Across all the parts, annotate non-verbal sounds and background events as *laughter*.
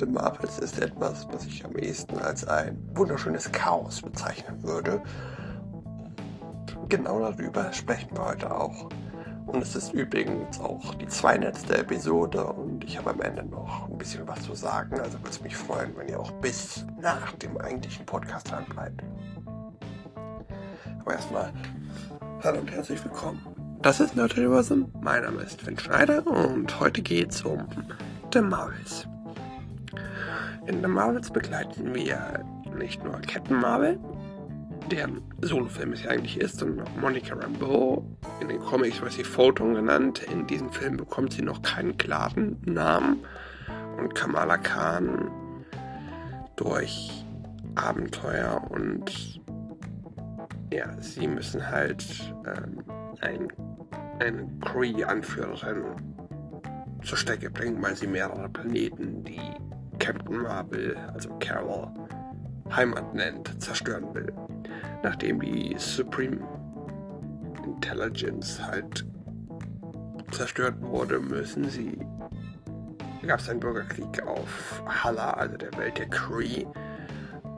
The Marvels ist etwas, was ich am ehesten als ein wunderschönes Chaos bezeichnen würde. Genau darüber sprechen wir heute auch. Und es ist übrigens auch die zweiletzte Episode und ich habe am Ende noch ein bisschen was zu sagen. Also würde es mich freuen, wenn ihr auch bis nach dem eigentlichen Podcast dran bleibt. Aber erstmal, hallo und herzlich willkommen. Das ist Nerd Universum. Mein Name ist Finn Schneider und heute geht es um The Marvels. In The Marvels begleiten wir nicht nur Captain Marvel, deren Solofilm es ja eigentlich ist, und noch Monica Rambeau. In den Comics wird sie Photon genannt. In diesem Film bekommt sie noch keinen klaren Namen. Und Kamala Khan durch Abenteuer und ja, sie müssen halt ähm, ein, eine Kree-Anführerin zur Strecke bringen, weil sie mehrere Planeten, die Captain Marvel, also Carol, Heimat nennt, zerstören will nachdem die Supreme Intelligence halt zerstört wurde, müssen sie. gab es einen Bürgerkrieg auf Hala, also der Welt der Cree.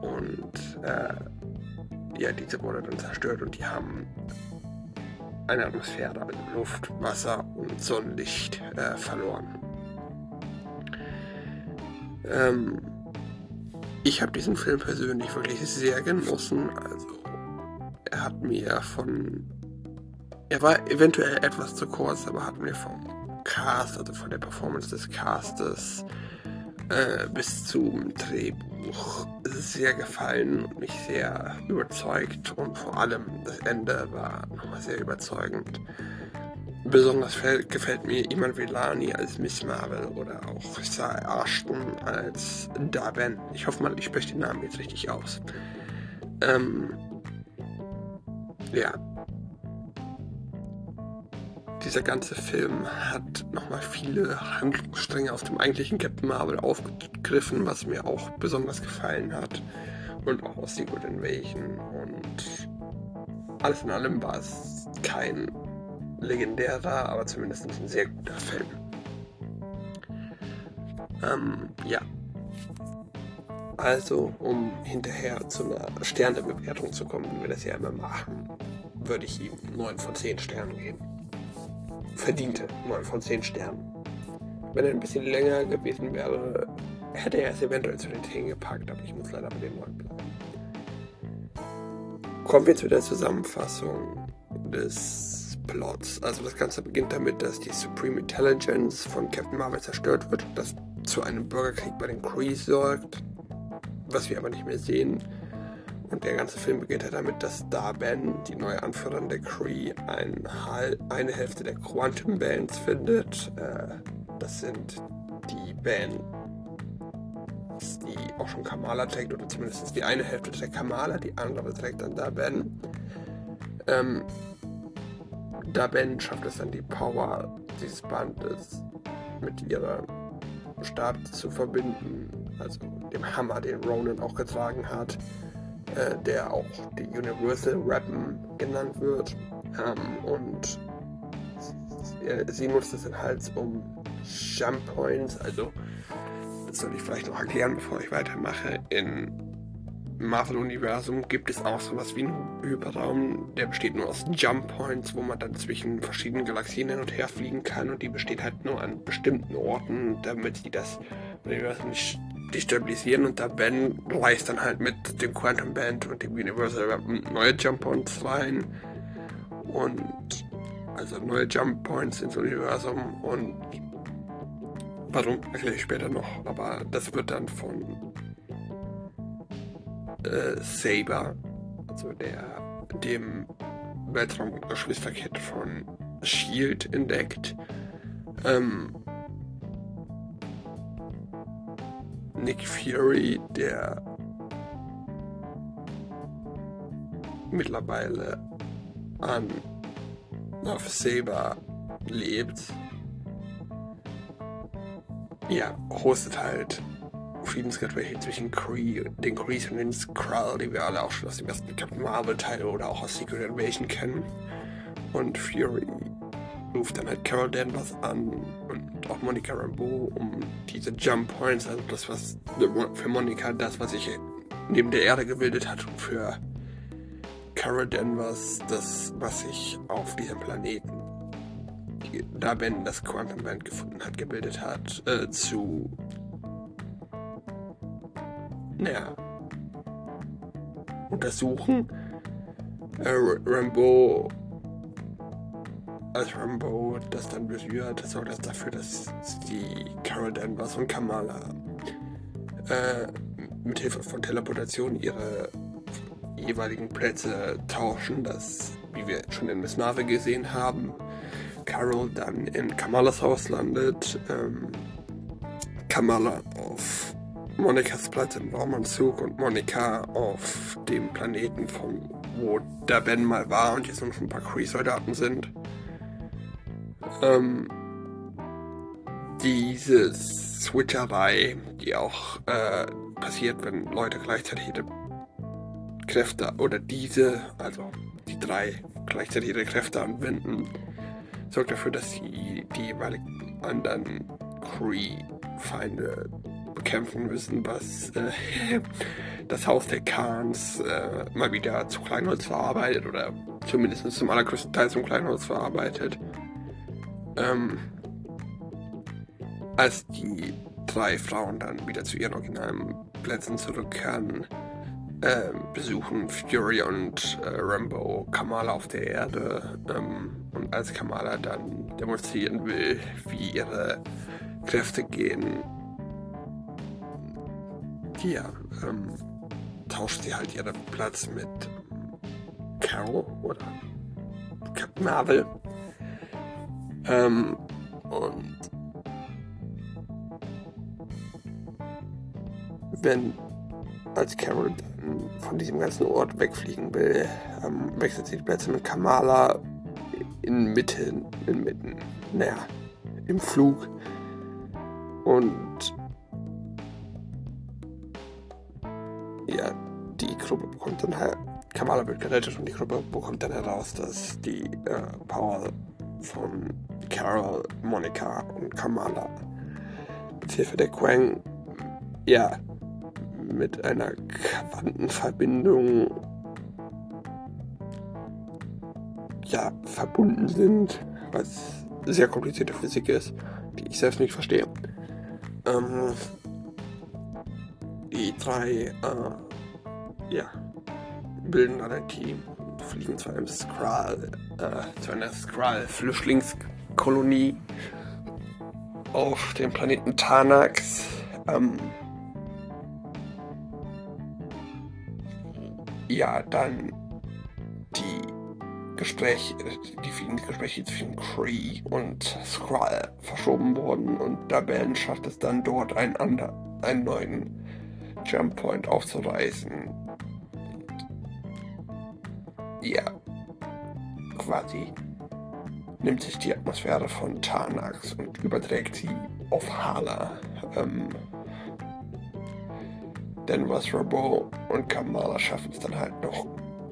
Und äh, ja, diese wurde dann zerstört und die haben eine Atmosphäre, also Luft, Wasser und Sonnenlicht äh, verloren. Ähm, ich habe diesen Film persönlich wirklich sehr genossen. Also er hat mir von. Er war eventuell etwas zu kurz, aber hat mir vom Cast, also von der Performance des Castes äh, bis zum Drehbuch sehr gefallen und mich sehr überzeugt. Und vor allem das Ende war nochmal sehr überzeugend. Besonders gefällt mir Iman Velani als Miss Marvel oder auch Sarah Ashton als Darben. Ich hoffe mal, ich spreche den Namen jetzt richtig aus. Ähm, ja. Dieser ganze Film hat nochmal viele Handlungsstränge aus dem eigentlichen Captain Marvel aufgegriffen, was mir auch besonders gefallen hat. Und auch aus Secret Invasion. Und alles in allem war es kein legendärer, aber zumindest ein sehr guter Film. Ähm, ja. Also, um hinterher zu einer Sternebewertung zu kommen, wie wir das ja immer machen, würde ich ihm 9 von 10 Sternen geben. Verdiente 9 von 10 Sternen. Wenn er ein bisschen länger gewesen wäre, hätte er es eventuell zu den 10 gepackt, aber ich muss leider bei den 9 bleiben. Kommen wir zu der Zusammenfassung des Plots. Also das Ganze beginnt damit, dass die Supreme Intelligence von Captain Marvel zerstört wird, das zu einem Bürgerkrieg bei den Krees sorgt, was wir aber nicht mehr sehen. Und der ganze Film beginnt halt damit, dass Darben, die neue Anführerin der Cree, ein, eine Hälfte der Quantum Bands findet. Äh, das sind die Bands, die auch schon Kamala trägt, oder zumindest die eine Hälfte der Kamala, die andere trägt dann Darben. Ähm, Darben schafft es dann, die Power dieses Bandes mit ihrer Stab zu verbinden, also dem Hammer, den Ronan auch getragen hat. Äh, der auch die Universal Weapon genannt wird. Ähm, und sie nutzt es dann halt um Jump Points, also das soll ich vielleicht noch erklären, bevor ich weitermache. In Marvel-Universum gibt es auch sowas wie einen Hyperraum, der besteht nur aus Jump Points, wo man dann zwischen verschiedenen Galaxien hin und her fliegen kann und die besteht halt nur an bestimmten Orten, damit sie das Universum nicht destabilisieren. Und da Ben reißt dann halt mit dem Quantum Band und dem Universal neue Jump Points rein. Und also neue Jump Points ins Universum und warum erkläre ich später noch, aber das wird dann von äh, Saber, also der dem Weltraumgeschwisterkette von Shield entdeckt. Ähm, Nick Fury, der mittlerweile an auf Saber lebt, ja, hostet halt Friedensgespräche zwischen Kree, den Krees und den Skrull, die wir alle auch schon aus dem ersten Captain Marvel Teil oder auch aus Secret Invasion kennen. Und Fury ruft dann halt Carol Danvers an und auch Monica Rambeau, um diese Jump Points, also das, was für Monica das, was sich neben der Erde gebildet hat, und für Carol Danvers das, was sich auf diesem Planeten, da Ben das Quantum Band gefunden hat, gebildet hat, äh, zu, naja, untersuchen. Äh, Rambo. Als Rambo das dann berührt, sorgt das dafür, dass die Carol Danvers und Kamala äh, mit Hilfe von Teleportation ihre jeweiligen Plätze tauschen, dass, wie wir schon in Miss Marvel gesehen haben, Carol dann in Kamalas Haus landet, ähm, Kamala auf Monikas Platz im Raumanzug und Monika auf dem Planeten, von wo der Ben mal war und jetzt noch ein paar Kree-Soldaten sind. Ähm, diese Switcherei, die auch äh, passiert, wenn Leute gleichzeitig ihre Kräfte oder diese, also die drei gleichzeitig ihre Kräfte anwenden, sorgt dafür, dass sie die jeweiligen anderen Cree-Feinde bekämpfen müssen, was äh, *laughs* das Haus der Khans äh, mal wieder zu Kleinholz verarbeitet oder zumindest zum allergrößten Teil zum Kleinholz verarbeitet. Ähm, als die drei Frauen dann wieder zu ihren originalen Plätzen zurückkehren, äh, besuchen Fury und äh, Rambo Kamala auf der Erde. Ähm, und als Kamala dann demonstrieren will, wie ihre Kräfte gehen, ja, ähm, tauscht sie halt ihren Platz mit Carol oder Captain Marvel. Ähm, und wenn als Carol dann von diesem ganzen Ort wegfliegen will, ähm, wechselt sie die Plätze mit Kamala inmitten, inmitten, naja, im Flug. Und ja, die Gruppe bekommt dann halt, Kamala wird gerettet und die Gruppe bekommt dann heraus, dass die äh, Power von Carol, Monika und Kamala mit Hilfe der Quang ja mit einer Quantenverbindung ja verbunden sind, was sehr komplizierte Physik ist, die ich selbst nicht verstehe. Ähm, die drei äh, ja, bilden dann ein Team fliegen zu einem Skrull, äh, zu einer Skrull-Flüchtlingskolonie auf dem Planeten Tanax. Ähm, ja, dann die Gespräche, die vielen Gespräche zwischen Cree und Skrull verschoben wurden und Daben schafft es dann dort einen, einen neuen Jump Point aufzureißen ja, quasi nimmt sich die Atmosphäre von Tarnax und überträgt sie auf Hala. Ähm, denn was Rabo und Kamala schaffen es dann halt noch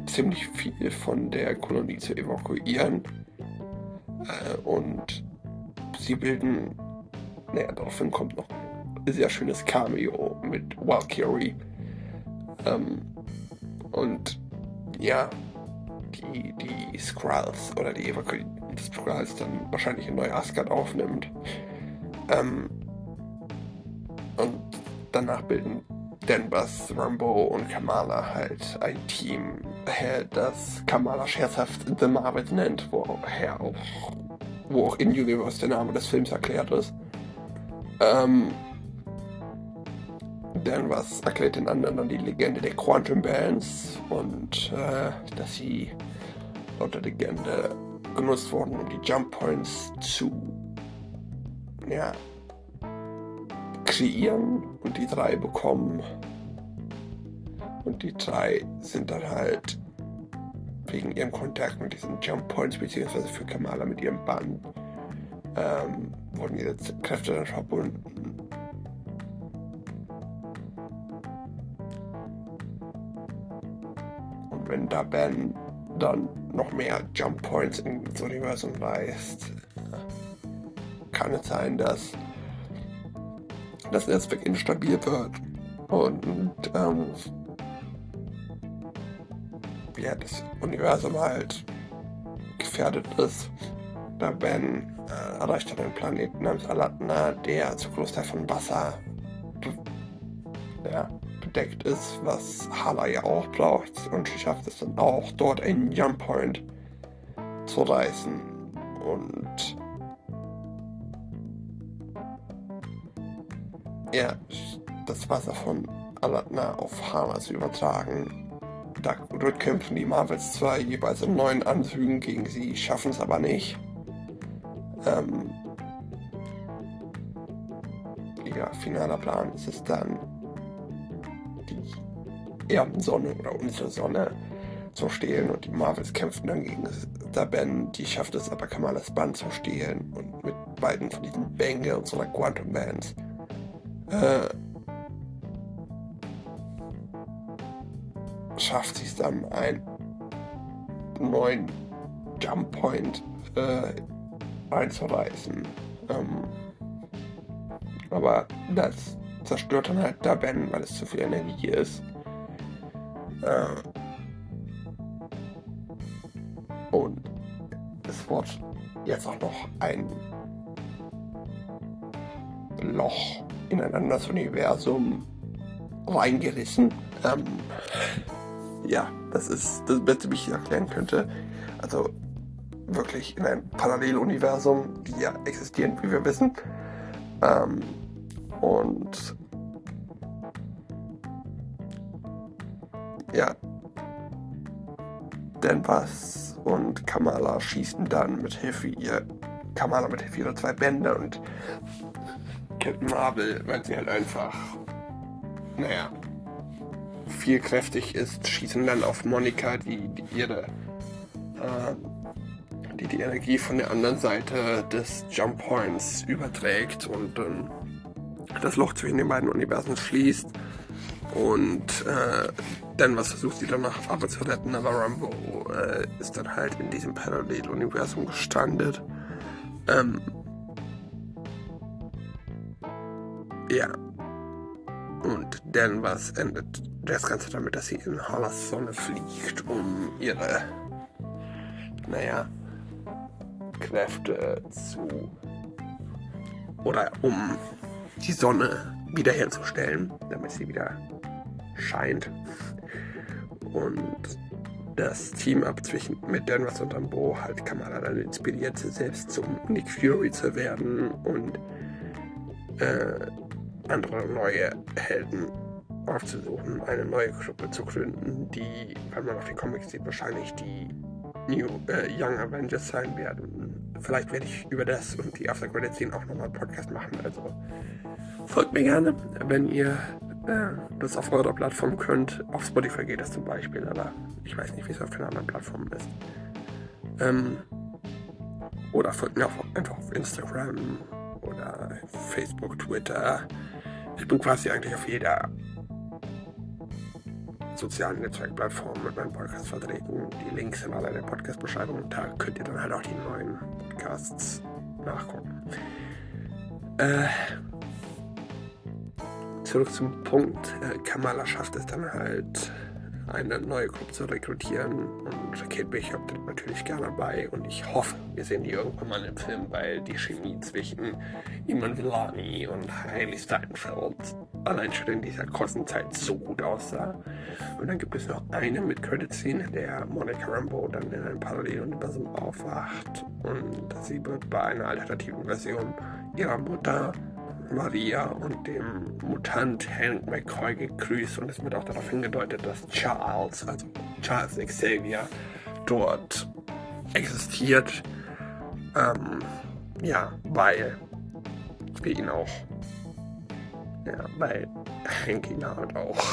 ziemlich viel von der Kolonie zu evakuieren. Äh, und sie bilden, naja, daraufhin kommt noch sehr schönes Cameo mit Valkyrie. Ähm, und ja, die, die Skrulls oder die Evakuierung Skrulls dann wahrscheinlich in Neu-Asgard aufnimmt. Ähm, und danach bilden Denbas, Rambo und Kamala halt ein Team, das Kamala scherzhaft The Marvels nennt, woher auch, wo auch in Universe der Name des Films erklärt ist. Ähm, denn was erklärt den anderen dann die Legende der Quantum Bands und äh, dass sie laut der Legende genutzt wurden, um die Jump Points zu ja, kreieren und die drei bekommen. Und die drei sind dann halt wegen ihrem Kontakt mit diesen Jump Points, beziehungsweise für Kamala mit ihrem Band, ähm, wurden ihre Kräfte dann verbunden wenn da Ben dann noch mehr Jump Points ins Universum weist, kann es sein, dass das Netzwerk instabil wird und ähm, ja, das Universum halt gefährdet ist. Da Ben äh, erreicht er einen Planeten namens Alatna, der zu Großteil von Wasser ja, bedeckt ist, was Hala ja auch braucht. Und sie schafft es dann auch, dort einen Jump Point zu reißen. Und ja, das Wasser von Alatna auf Hala zu übertragen. Dort kämpfen die Marvels zwar jeweils in neun Anzügen gegen sie, schaffen es aber nicht. Ähm, ja, finaler Plan ist es dann, die Erdensonne oder unsere Sonne zu stehlen und die Marvels kämpfen dann gegen Ben. Die schafft es aber, Kamalas Band zu stehlen und mit beiden von diesen Bänge und so einer Quantum Bands äh, schafft sie es dann, einen neuen Jump Point äh, einzureißen. Ähm, aber das zerstört dann halt da Ben, weil es zu viel Energie ist. Äh, und es wird jetzt auch noch ein Loch in ein anderes Universum reingerissen. Ähm, ja, das ist das Beste, wie ich erklären könnte. Also wirklich in ein Paralleluniversum, die ja existieren, wie wir wissen. Ähm, und ja, Denvas und Kamala schießen dann mit Hilfe ihr Kamala mit Hilfe ihrer zwei Bänder und Captain Marvel, weil sie halt einfach, naja, viel kräftig ist, schießen dann auf Monika, die, die ihre äh, die die Energie von der anderen Seite des Jump Points überträgt und ähm, das Loch zwischen den beiden Universen schließt. Und äh, dann, was versucht sie danach aber zu retten, aber Rambo äh, ist dann halt in diesem Parallel-Universum gestrandet. Ähm, ja. Und dann was endet das Ganze damit, dass sie in Hallas Sonne fliegt, um ihre, naja, Kräfte zu oder um die Sonne wiederherzustellen, damit sie wieder scheint. Und das Team-Up zwischen mit Danvers und Rambo halt Kamala dann inspiriert, selbst zum Nick Fury zu werden und äh, andere neue Helden aufzusuchen, eine neue Gruppe zu gründen, die, wenn man auf die Comics sieht, wahrscheinlich die New äh, Young Avengers sein werden. Vielleicht werde ich über das und die After Credit Scene auch nochmal einen Podcast machen. Also folgt mir gerne, wenn ihr äh, das auf eurer Plattform könnt. Auf Spotify geht das zum Beispiel, aber ich weiß nicht, wie es auf den anderen Plattformen ist. Ähm, oder folgt mir auch einfach auf Instagram oder Facebook, Twitter. Ich bin quasi eigentlich auf jeder sozialen Netzwerkplattformen mit meinem Podcast vertreten. Die Links sind alle in der Podcast-Beschreibung. Da könnt ihr dann halt auch die neuen Podcasts nachgucken. Äh, zurück zum Punkt. Äh, Kamala schafft es dann halt eine neue Gruppe zu rekrutieren. Und Kate Bishop tritt natürlich gerne bei. Und ich hoffe, wir sehen die irgendwann mal im Film, weil die Chemie zwischen Iman Villani und Hailey Steinfeld allein schon in dieser kurzen Zeit so gut aussah. Und dann gibt es noch eine mit Credit Scene, der Monica Rambo dann in einem Paralleluniversum aufwacht. Und sie wird bei einer alternativen Version ihrer Mutter Maria und dem Mutant Hank McCoy gegrüßt und es wird auch darauf hingedeutet, dass Charles, also Charles Xavier, dort existiert. Ähm, ja, weil wir ihn auch, ja, weil Hank ihn halt auch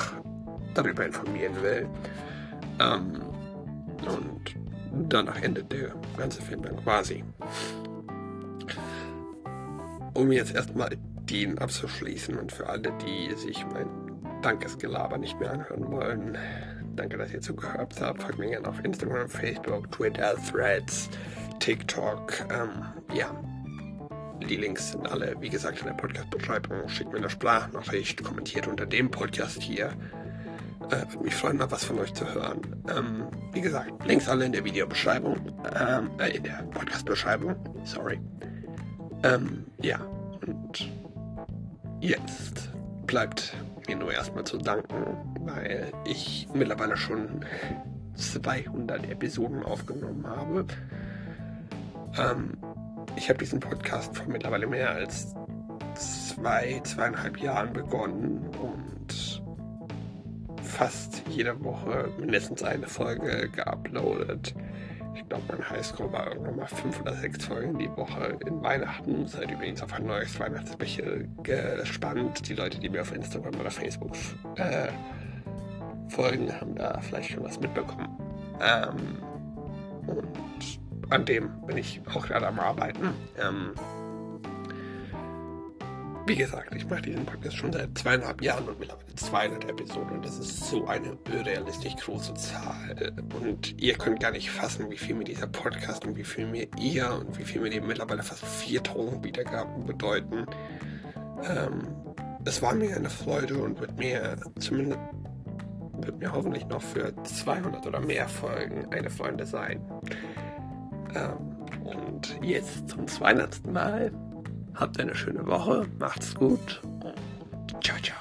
darüber informieren will. Ähm, und danach endet der ganze Film dann quasi. Um jetzt erstmal den abzuschließen und für alle, die sich mein Dankesgelaber nicht mehr anhören wollen, danke, dass ihr zugehört habt. Folgt mir gerne auf Instagram, Facebook, Twitter, Threads, TikTok. Ähm, ja, Die Links sind alle, wie gesagt, in der Podcast-Beschreibung. Schickt mir eine Sprachnachricht, kommentiert unter dem Podcast hier. Äh, würde mich freuen, mal was von euch zu hören. Ähm, wie gesagt, Links alle in der Videobeschreibung, ähm, äh, in der Podcast-Beschreibung. Sorry. Ähm, ja, und jetzt bleibt mir nur erstmal zu danken, weil ich mittlerweile schon 200 Episoden aufgenommen habe. Ähm, ich habe diesen Podcast vor mittlerweile mehr als zwei, zweieinhalb Jahren begonnen und fast jede Woche mindestens eine Folge geuploadet. Ich glaube, mein Highscore war irgendwann mal fünf oder sechs Folgen die Woche in Weihnachten. Seid übrigens auf ein neues Weihnachtsspecial gespannt. Die Leute, die mir auf Instagram oder Facebook äh, folgen, haben da vielleicht schon was mitbekommen. Ähm, und an dem bin ich auch gerade am Arbeiten. Ähm, wie gesagt, ich mache diesen Podcast schon seit zweieinhalb Jahren und mittlerweile 200 Episoden und das ist so eine realistisch große Zahl. Und ihr könnt gar nicht fassen, wie viel mir dieser Podcast und wie viel mir ihr und wie viel mir die mittlerweile fast 4000 Wiedergaben bedeuten. Ähm, es war mir eine Freude und wird mir zumindest wird mir hoffentlich noch für 200 oder mehr Folgen eine Freude sein. Ähm, und jetzt zum 200. Mal. Habt eine schöne Woche, macht's gut. Ciao, ciao.